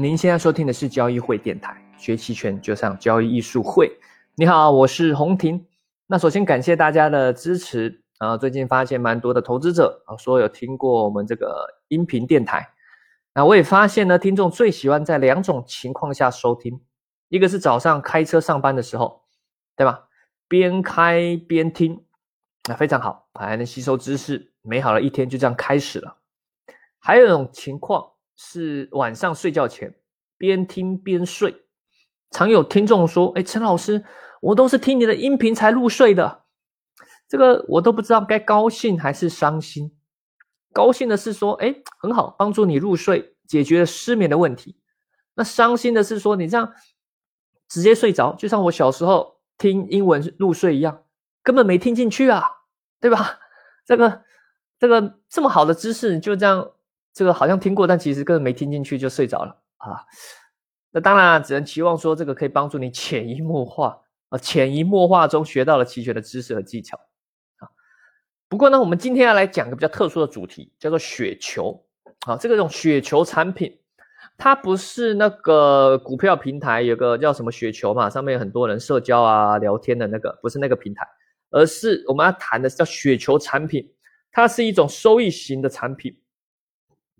您现在收听的是交易会电台，学期权就上交易艺术会。你好，我是洪婷。那首先感谢大家的支持啊！最近发现蛮多的投资者啊，说有听过我们这个音频电台。那我也发现呢，听众最喜欢在两种情况下收听，一个是早上开车上班的时候，对吧？边开边听，那非常好，还能吸收知识，美好的一天就这样开始了。还有一种情况。是晚上睡觉前边听边睡，常有听众说：“哎，陈老师，我都是听你的音频才入睡的。”这个我都不知道该高兴还是伤心。高兴的是说：“哎，很好，帮助你入睡，解决了失眠的问题。”那伤心的是说：“你这样直接睡着，就像我小时候听英文入睡一样，根本没听进去啊，对吧？这个这个这么好的知识，就这样。”这个好像听过，但其实根本没听进去就睡着了啊！那当然只能期望说这个可以帮助你潜移默化啊，潜移默化中学到了期权的知识和技巧啊。不过呢，我们今天要来讲个比较特殊的主题，叫做雪球啊。这个种雪球产品，它不是那个股票平台有个叫什么雪球嘛，上面有很多人社交啊、聊天的那个，不是那个平台，而是我们要谈的是叫雪球产品，它是一种收益型的产品。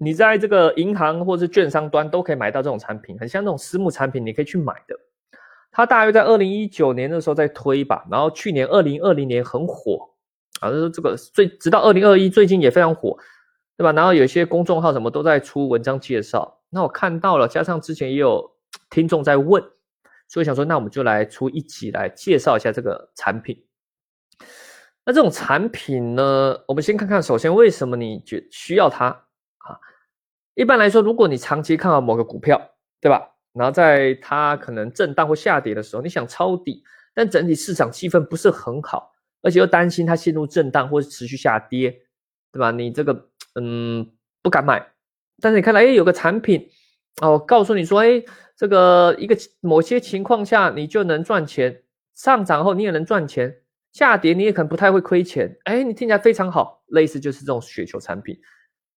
你在这个银行或者是券商端都可以买到这种产品，很像那种私募产品，你可以去买的。它大约在二零一九年的时候在推吧，然后去年二零二零年很火啊，就是这个最直到二零二一最近也非常火，对吧？然后有些公众号什么都在出文章介绍，那我看到了，加上之前也有听众在问，所以想说，那我们就来出一集来介绍一下这个产品。那这种产品呢，我们先看看，首先为什么你觉需要它？一般来说，如果你长期看好某个股票，对吧？然后在它可能震荡或下跌的时候，你想抄底，但整体市场气氛不是很好，而且又担心它陷入震荡或是持续下跌，对吧？你这个嗯不敢买，但是你看到哎有个产品哦，告诉你说哎这个一个某些情况下你就能赚钱，上涨后你也能赚钱，下跌你也可能不太会亏钱，哎你听起来非常好，类似就是这种雪球产品。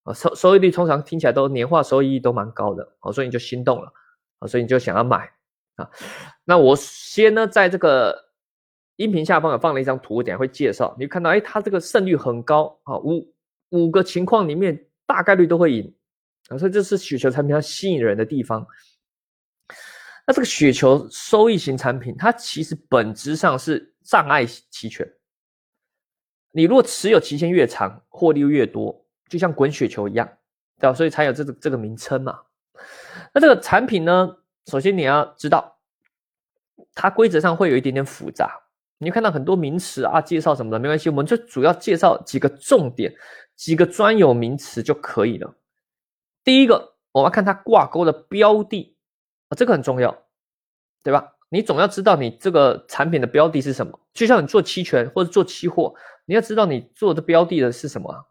啊，收收益率通常听起来都年化收益都蛮高的，哦，所以你就心动了，啊，所以你就想要买啊。那我先呢，在这个音频下方有放了一张图，等下会介绍。你看到，哎，它这个胜率很高啊，五五个情况里面大概率都会赢啊，所以这是雪球产品它吸引人的地方。那这个雪球收益型产品，它其实本质上是障碍期权。你如果持有期限越长，获利越多。就像滚雪球一样，对吧？所以才有这个这个名称嘛。那这个产品呢，首先你要知道，它规则上会有一点点复杂。你看到很多名词啊，介绍什么的没关系，我们就主要介绍几个重点，几个专有名词就可以了。第一个，我们要看它挂钩的标的啊，这个很重要，对吧？你总要知道你这个产品的标的是什么。就像你做期权或者做期货，你要知道你做的标的的是什么。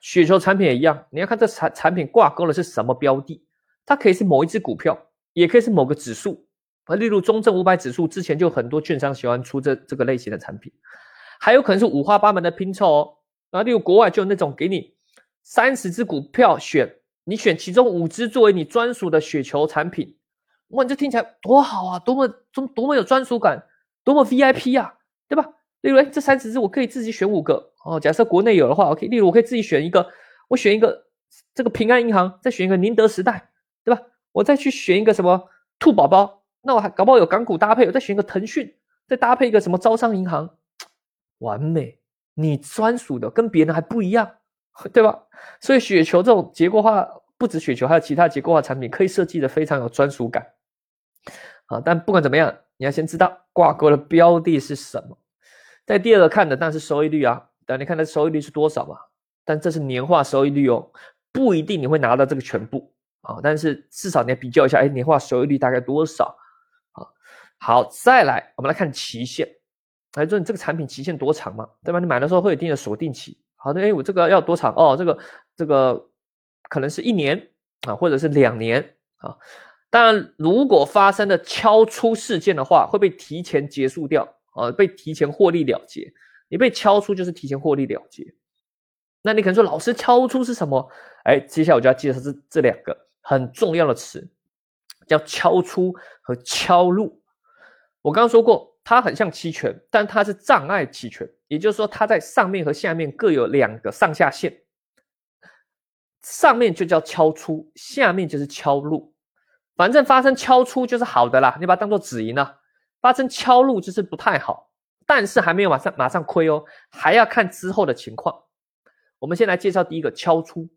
雪球产品也一样，你要看这产产品挂钩的是什么标的，它可以是某一只股票，也可以是某个指数。啊，例如中证五百指数，之前就很多券商喜欢出这这个类型的产品，还有可能是五花八门的拼凑哦，啊，例如国外就有那种给你三十只股票选，你选其中五只作为你专属的雪球产品，哇，这听起来多好啊，多么多多么有专属感，多么 VIP 啊，对吧？例如，这三十只我可以自己选五个哦。假设国内有的话我可以。例如，我可以自己选一个，我选一个这个平安银行，再选一个宁德时代，对吧？我再去选一个什么兔宝宝，那我还搞不好有港股搭配，我再选一个腾讯，再搭配一个什么招商银行，完美，你专属的跟别人还不一样，对吧？所以雪球这种结构化，不止雪球，还有其他结构化产品，可以设计的非常有专属感啊。但不管怎么样，你要先知道挂钩的标的是什么。在第二个看的，但是收益率啊，但你看它收益率是多少嘛？但这是年化收益率哦，不一定你会拿到这个全部啊，但是至少你要比较一下，哎，年化收益率大概多少啊？好，再来，我们来看期限，来说你这个产品期限多长嘛？对吧？你买的时候会有一定的锁定期，好的，哎，我这个要多长？哦，这个这个可能是一年啊，或者是两年啊。当然，如果发生的敲出事件的话，会被提前结束掉。呃，被提前获利了结，你被敲出就是提前获利了结。那你可能说，老师敲出是什么？哎，接下来我就要介绍这这两个很重要的词：叫敲出和敲入。我刚刚说过，它很像期权，但它是障碍期权，也就是说，它在上面和下面各有两个上下限，上面就叫敲出，下面就是敲入。反正发生敲出就是好的啦，你把它当做止盈了；发生敲入就是不太好，但是还没有马上马上亏哦，还要看之后的情况。我们先来介绍第一个敲出，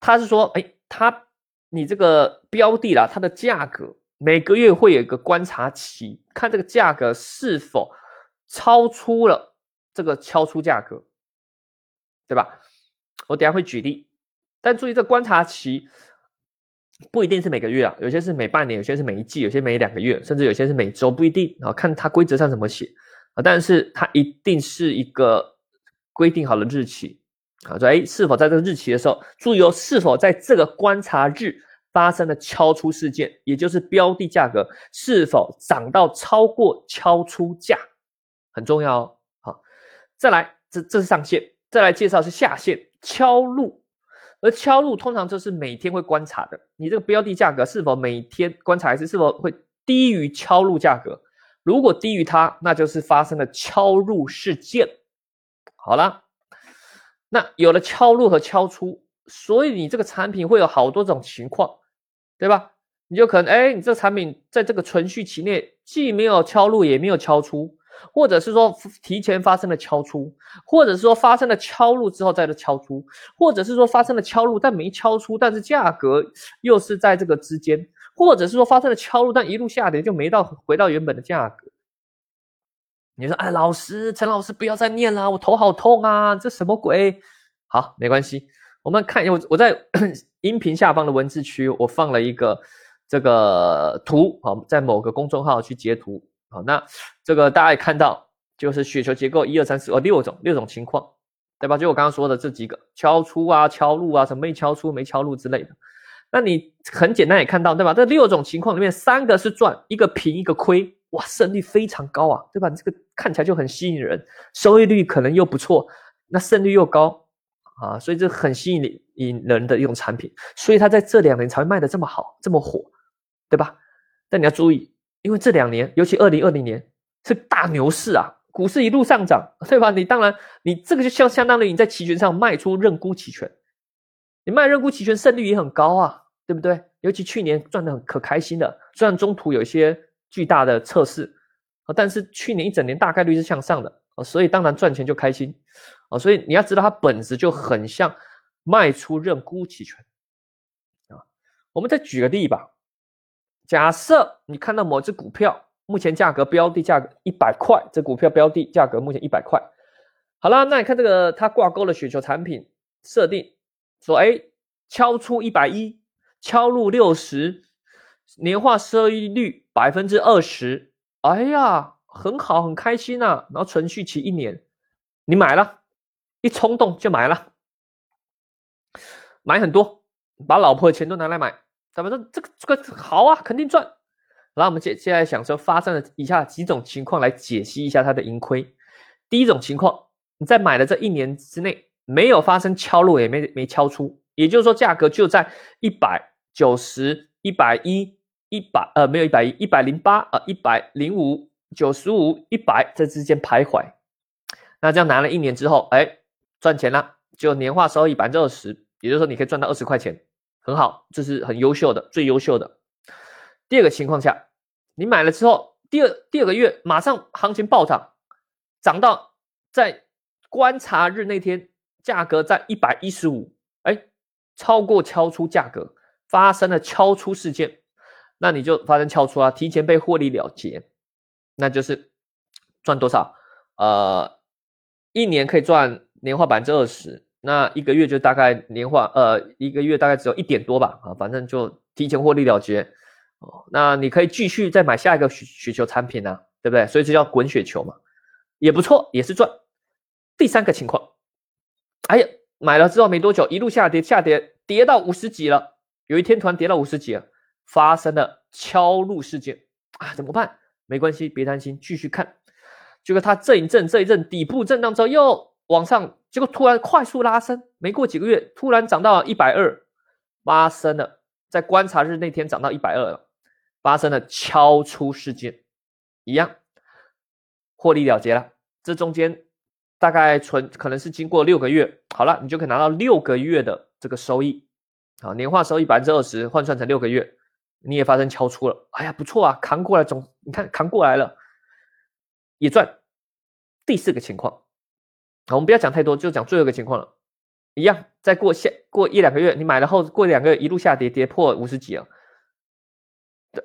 他是说，哎，他你这个标的啦，它的价格每个月会有一个观察期，看这个价格是否超出了这个敲出价格，对吧？我等下会举例，但注意这观察期。不一定是每个月啊，有些是每半年，有些是每一季，有些每两个月，甚至有些是每周，不一定啊，看它规则上怎么写啊。但是它一定是一个规定好的日期啊，说哎，是否在这个日期的时候，注意哦，是否在这个观察日发生了敲出事件，也就是标的价格是否涨到超过敲出价，很重要哦。好，再来，这这是上限，再来介绍是下限，敲入。而敲入通常就是每天会观察的，你这个标的价格是否每天观察一次，是否会低于敲入价格？如果低于它，那就是发生了敲入事件。好了，那有了敲入和敲出，所以你这个产品会有好多种情况，对吧？你就可能，哎，你这个产品在这个存续期内既没有敲入，也没有敲出。或者是说提前发生了敲出，或者是说发生了敲入之后再的敲出，或者是说发生了敲入但没敲出，但是价格又是在这个之间，或者是说发生了敲入但一路下跌就没到回到原本的价格。你说哎，老师陈老师不要再念了，我头好痛啊，这什么鬼？好，没关系，我们看，我我在 音频下方的文字区我放了一个这个图，好，在某个公众号去截图。好，那这个大家也看到，就是雪球结构一二三四哦六种六种情况，对吧？就我刚刚说的这几个敲出啊、敲入啊，什么没敲出、没敲入之类的。那你很简单也看到，对吧？这六种情况里面，三个是赚，一个平，一个亏，哇，胜率非常高啊，对吧？你这个看起来就很吸引人，收益率可能又不错，那胜率又高啊，所以这很吸引引人的一种产品，所以它在这两年才会卖的这么好，这么火，对吧？但你要注意。因为这两年，尤其二零二零年是大牛市啊，股市一路上涨，对吧？你当然，你这个就相相当于你在期权上卖出认沽期权，你卖认沽期权胜率也很高啊，对不对？尤其去年赚的很可开心的，虽然中途有一些巨大的测试啊，但是去年一整年大概率是向上的啊，所以当然赚钱就开心啊，所以你要知道它本质就很像卖出认沽期权啊。我们再举个例吧。假设你看到某只股票目前价格标的价格一百块，这股票标的价格目前一百块。好了，那你看这个它挂钩的雪球产品设定，说哎，敲出一百一，敲入六十，年化收益率百分之二十，哎呀，很好，很开心呐。然后存续期一年，你买了，一冲动就买了，买很多，把老婆的钱都拿来买。咱们说？这个这个好啊，肯定赚。然后我们接接下来想说，发生了以下几种情况来解析一下它的盈亏。第一种情况，你在买的这一年之内没有发生敲入，也没没敲出，也就是说价格就在一百九十一百一一百呃没有一百一一百零八啊一百零五九十五一百这之间徘徊。那这样拿了一年之后，哎，赚钱了，就年化收益百分之二十，也就是说你可以赚到二十块钱。很好，这是很优秀的，最优秀的。第二个情况下，你买了之后，第二第二个月马上行情暴涨，涨到在观察日那天价格在一百一十五，哎，超过敲出价格，发生了敲出事件，那你就发生敲出啊，提前被获利了结，那就是赚多少？呃，一年可以赚年化百分之二十。那一个月就大概年化，呃，一个月大概只有一点多吧，啊，反正就提前获利了结，哦，那你可以继续再买下一个雪雪球产品呢，对不对？所以这叫滚雪球嘛，也不错，也是赚。第三个情况，哎呀，买了之后没多久，一路下跌，下跌跌到五十几了，有一天突然跌到五十几了，发生了敲入事件啊，怎么办？没关系，别担心，继续看，结果它震一震，这一阵底部震荡之后又往上。结果突然快速拉升，没过几个月，突然涨到一百二，发生了在观察日那天涨到一百二了，发生了敲出事件，一样获利了结了。这中间大概存可能是经过六个月，好了，你就可以拿到六个月的这个收益，啊，年化收益百分之二十，换算成六个月，你也发生敲出了，哎呀，不错啊，扛过来总，你看扛过来了，也赚。第四个情况，我们不要讲太多，就讲最后一个情况了。一样，再过下过一两个月，你买了后过两个月一路下跌，跌破五十几啊，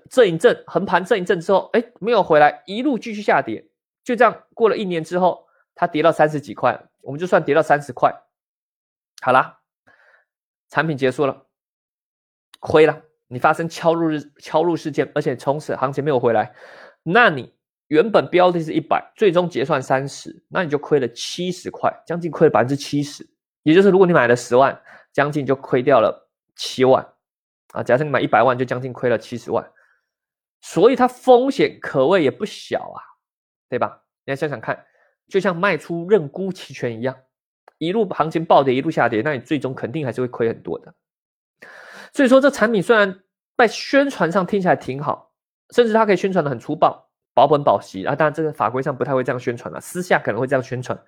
震一震横盘震一震之后，哎，没有回来，一路继续下跌，就这样过了一年之后，它跌到三十几块，我们就算跌到三十块，好啦，产品结束了，亏了，你发生敲入日敲入事件，而且从此行情没有回来，那你原本标的是一百，最终结算三十，那你就亏了七十块，将近亏了百分之七十。也就是，如果你买了十万，将近就亏掉了七万啊！假设你买一百万，就将近亏了七十万，所以它风险可谓也不小啊，对吧？你要想想看，就像卖出认沽期权一样，一路行情暴跌，一路下跌，那你最终肯定还是会亏很多的。所以说，这产品虽然在宣传上听起来挺好，甚至它可以宣传的很粗暴，保本保息啊，当然这个法规上不太会这样宣传了，私下可能会这样宣传，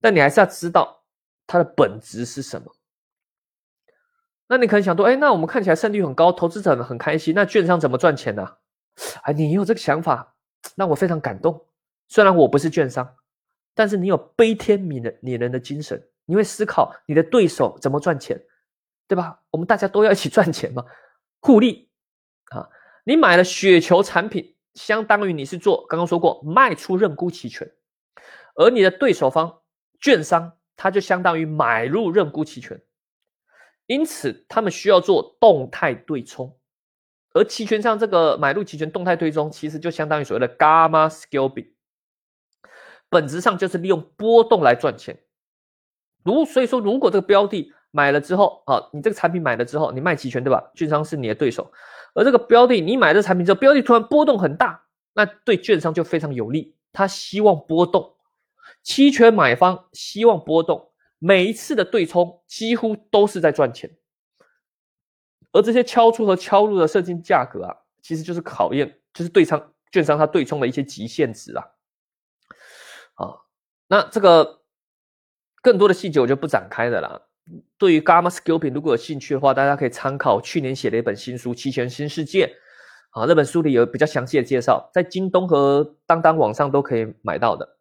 但你还是要知道。它的本质是什么？那你可能想说，哎，那我们看起来胜率很高，投资者很开心，那券商怎么赚钱呢？哎，你有这个想法，让我非常感动。虽然我不是券商，但是你有悲天悯人、悯人的精神，你会思考你的对手怎么赚钱，对吧？我们大家都要一起赚钱嘛，互利啊！你买了雪球产品，相当于你是做刚刚说过卖出认沽期权，而你的对手方券商。它就相当于买入认沽期权，因此他们需要做动态对冲，而期权上这个买入期权动态对冲，其实就相当于所谓的 gamma scalping，本质上就是利用波动来赚钱。如所以说，如果这个标的买了之后，啊，你这个产品买了之后，你卖期权对吧？券商是你的对手，而这个标的你买这产品之后，标的突然波动很大，那对券商就非常有利，他希望波动。期权买方希望波动，每一次的对冲几乎都是在赚钱，而这些敲出和敲入的设定价格啊，其实就是考验，就是对仓券商它对冲的一些极限值啊。啊，那这个更多的细节我就不展开的了。对于 Gamma Scalping 如果有兴趣的话，大家可以参考去年写的一本新书《期权新世界》啊，那本书里有比较详细的介绍，在京东和当当网上都可以买到的。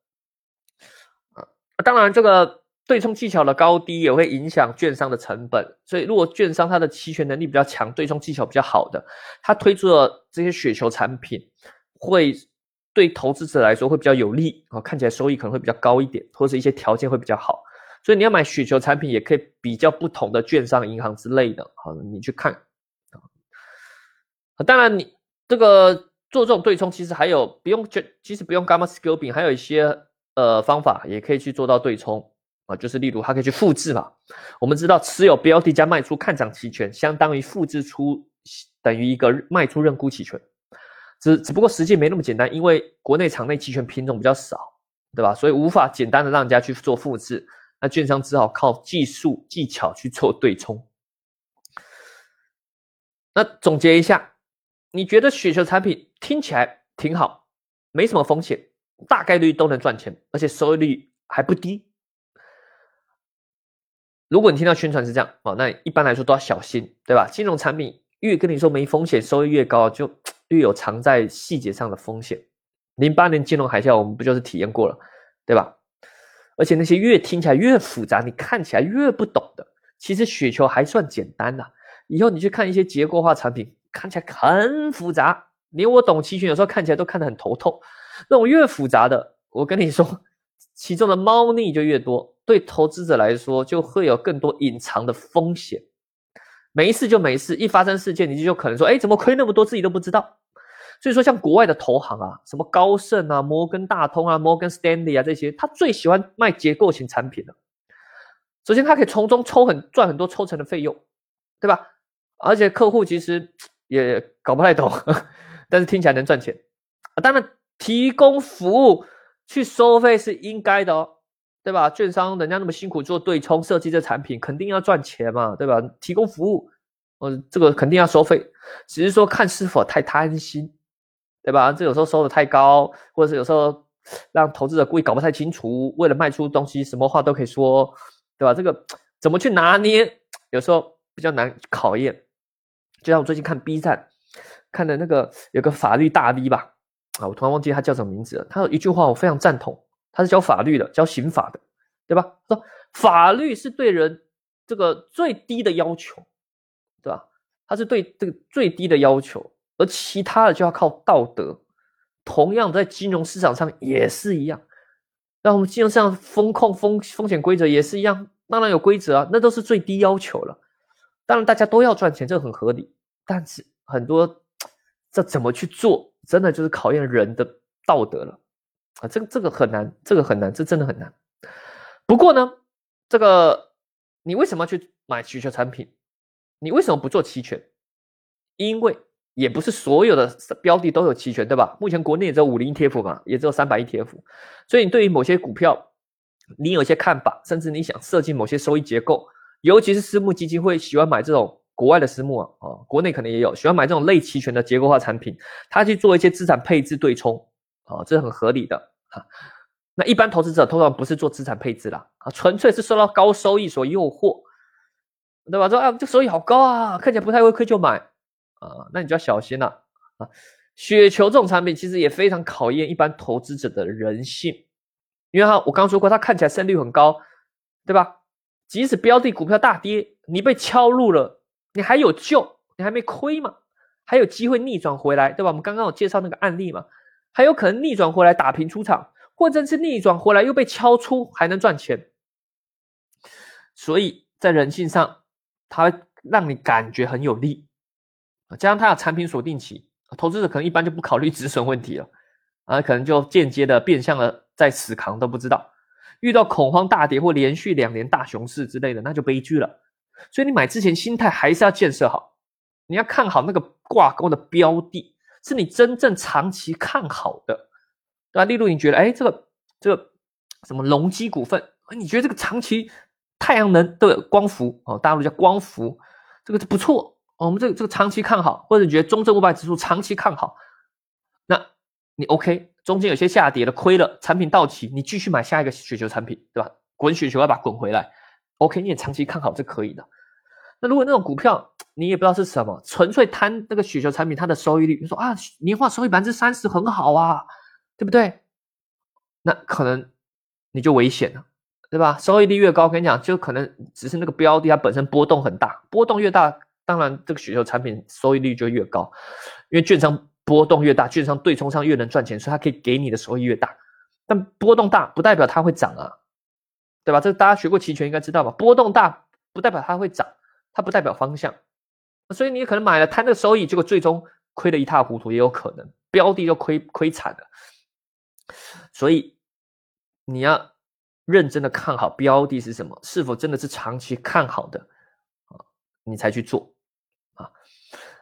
啊当然，这个对冲技巧的高低也会影响券商的成本。所以，如果券商它的期权能力比较强，对冲技巧比较好的，它推出的这些雪球产品，会对投资者来说会比较有利啊，看起来收益可能会比较高一点，或者一些条件会比较好。所以，你要买雪球产品，也可以比较不同的券商、银行之类的，好，你去看啊。当然，你这个做这种对冲，其实还有不用就其实不用 gamma scalping，还有一些。呃，方法也可以去做到对冲啊，就是例如它可以去复制嘛。我们知道持有标的加卖出看涨期权，相当于复制出等于一个卖出认沽期权，只只不过实际没那么简单，因为国内场内期权品种比较少，对吧？所以无法简单的让人家去做复制，那券商只好靠技术技巧去做对冲。那总结一下，你觉得雪球产品听起来挺好，没什么风险。大概率都能赚钱，而且收益率还不低。如果你听到宣传是这样哦，那一般来说都要小心，对吧？金融产品越跟你说没风险，收益越高，就 越有藏在细节上的风险。零八年金融海啸，我们不就是体验过了，对吧？而且那些越听起来越复杂，你看起来越不懂的，其实雪球还算简单的。以后你去看一些结构化产品，看起来很复杂，连我懂期权有时候看起来都看得很头痛。那种越复杂的，我跟你说，其中的猫腻就越多，对投资者来说就会有更多隐藏的风险。没事就没事，一发生事件，你就可能说，哎，怎么亏那么多，自己都不知道。所以说，像国外的投行啊，什么高盛啊、摩根大通啊、摩根斯丹利啊这些，他最喜欢卖结构型产品了。首先，他可以从中抽很赚很多抽成的费用，对吧？而且客户其实也搞不太懂，但是听起来能赚钱。当然。提供服务去收费是应该的哦，对吧？券商人家那么辛苦做对冲设计这产品，肯定要赚钱嘛，对吧？提供服务呃，这个肯定要收费，只是说看是否太贪心，对吧？这有时候收的太高，或者是有时候让投资者故意搞不太清楚，为了卖出东西，什么话都可以说，对吧？这个怎么去拿捏，有时候比较难考验。就像我最近看 B 站，看的那个有个法律大 V 吧，啊，我突然忘记他叫什么名字了。他有一句话我非常赞同，他是教法律的，教刑法的，对吧？说法律是对人这个最低的要求。对吧？他是对这个最低的要求，而其他的就要靠道德。同样在金融市场上也是一样，那我们金融市场风控风风险规则也是一样，当然有规则啊，那都是最低要求了。当然大家都要赚钱，这很合理。但是很多这怎么去做，真的就是考验人的道德了啊！这个这个很难，这个很难，这真的很难。不过呢，这个你为什么要去买需求产品？你为什么不做期权？因为也不是所有的标的都有期权，对吧？目前国内也只有五零 ETF 嘛，也只有三百 ETF，所以你对于某些股票，你有些看法，甚至你想设计某些收益结构，尤其是私募基金会喜欢买这种国外的私募啊，啊，国内可能也有喜欢买这种类期权的结构化产品，他去做一些资产配置对冲，啊，这是很合理的啊。那一般投资者通常不是做资产配置啦，啊，纯粹是受到高收益所诱惑。对吧？说啊，这收益好高啊，看起来不太会亏就买啊，那你就要小心了啊。雪球这种产品其实也非常考验一般投资者的人性，因为它我刚说过，它看起来胜率很高，对吧？即使标的股票大跌，你被敲入了，你还有救，你还没亏嘛，还有机会逆转回来，对吧？我们刚刚有介绍那个案例嘛，还有可能逆转回来打平出场，或者是逆转回来又被敲出还能赚钱，所以在人性上。它让你感觉很有利，加上它有产品锁定期，投资者可能一般就不考虑 止损问题了啊，可能就间接的变相的在死扛都不知道，遇到恐慌大跌或连续两年大熊市之类的，那就悲剧了。所以你买之前心态还是要建设好，你要看好那个挂钩的标的，是你真正长期看好的，对吧？例如你觉得，哎，这个这个什么隆基股份，你觉得这个长期。太阳能的光伏哦，大陆叫光伏，这个不错。我们这个这个长期看好，或者你觉得中证五百指数长期看好，那你 OK，中间有些下跌了，亏了，产品到期，你继续买下一个雪球产品，对吧？滚雪球要把它滚回来，OK，你也长期看好是可以的。那如果那种股票你也不知道是什么，纯粹贪那个雪球产品它的收益率，你说啊，年化收益百分之三十很好啊，对不对？那可能你就危险了。对吧？收益率越高，我跟你讲，就可能只是那个标的它本身波动很大，波动越大，当然这个雪球产品收益率就越高，因为券商波动越大，券商对冲上越能赚钱，所以它可以给你的收益越大。但波动大不代表它会涨啊，对吧？这大家学过期权应该知道吧？波动大不代表它会涨，它不代表方向，所以你可能买了贪的收益，结果最终亏得一塌糊涂，也有可能标的就亏亏惨了。所以你要。认真的看好标的是什么，是否真的是长期看好的啊？你才去做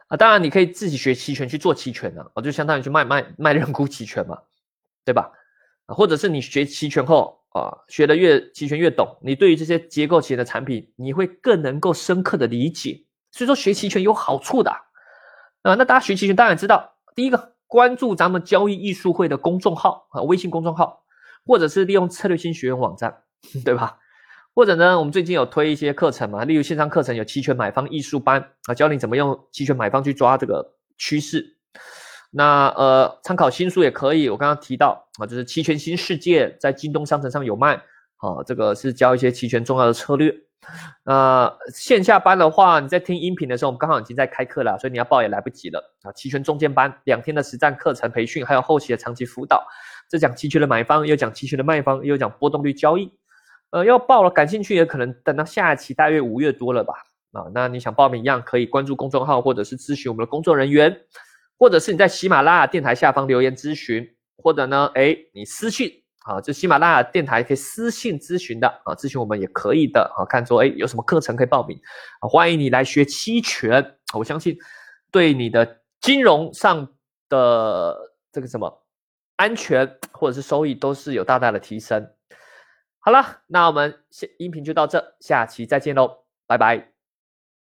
啊！当然你可以自己学期权去做期权的，我就相当于去卖卖卖认沽期权嘛，对吧？啊，或者是你学期权后啊，学的越期权越懂，你对于这些结构型的产品，你会更能够深刻的理解。所以说学期权有好处的啊。那大家学期权当然知道，第一个关注咱们交易艺术会的公众号啊，微信公众号。或者是利用策略性学院网站，对吧？或者呢，我们最近有推一些课程嘛，例如线上课程有期权买方艺术班啊，教你怎么用期权买方去抓这个趋势。那呃，参考新书也可以。我刚刚提到啊，就是期权新世界在京东商城上有卖啊，这个是教一些期权重要的策略。那线下班的话，你在听音频的时候，我们刚好已经在开课了，所以你要报也来不及了啊。期权中间班两天的实战课程培训，还有后期的长期辅导。这讲期权的买方，又讲期权的卖方，又讲波动率交易，呃，要报了，感兴趣也可能等到下一期，大约五月多了吧，啊，那你想报名一样可以关注公众号，或者是咨询我们的工作人员，或者是你在喜马拉雅电台下方留言咨询，或者呢，哎，你私信啊，这喜马拉雅电台可以私信咨询的啊，咨询我们也可以的啊，看说哎有什么课程可以报名啊，欢迎你来学期权，我相信对你的金融上的这个什么。安全或者是收益都是有大大的提升。好了，那我们音频就到这，下期再见喽，拜拜。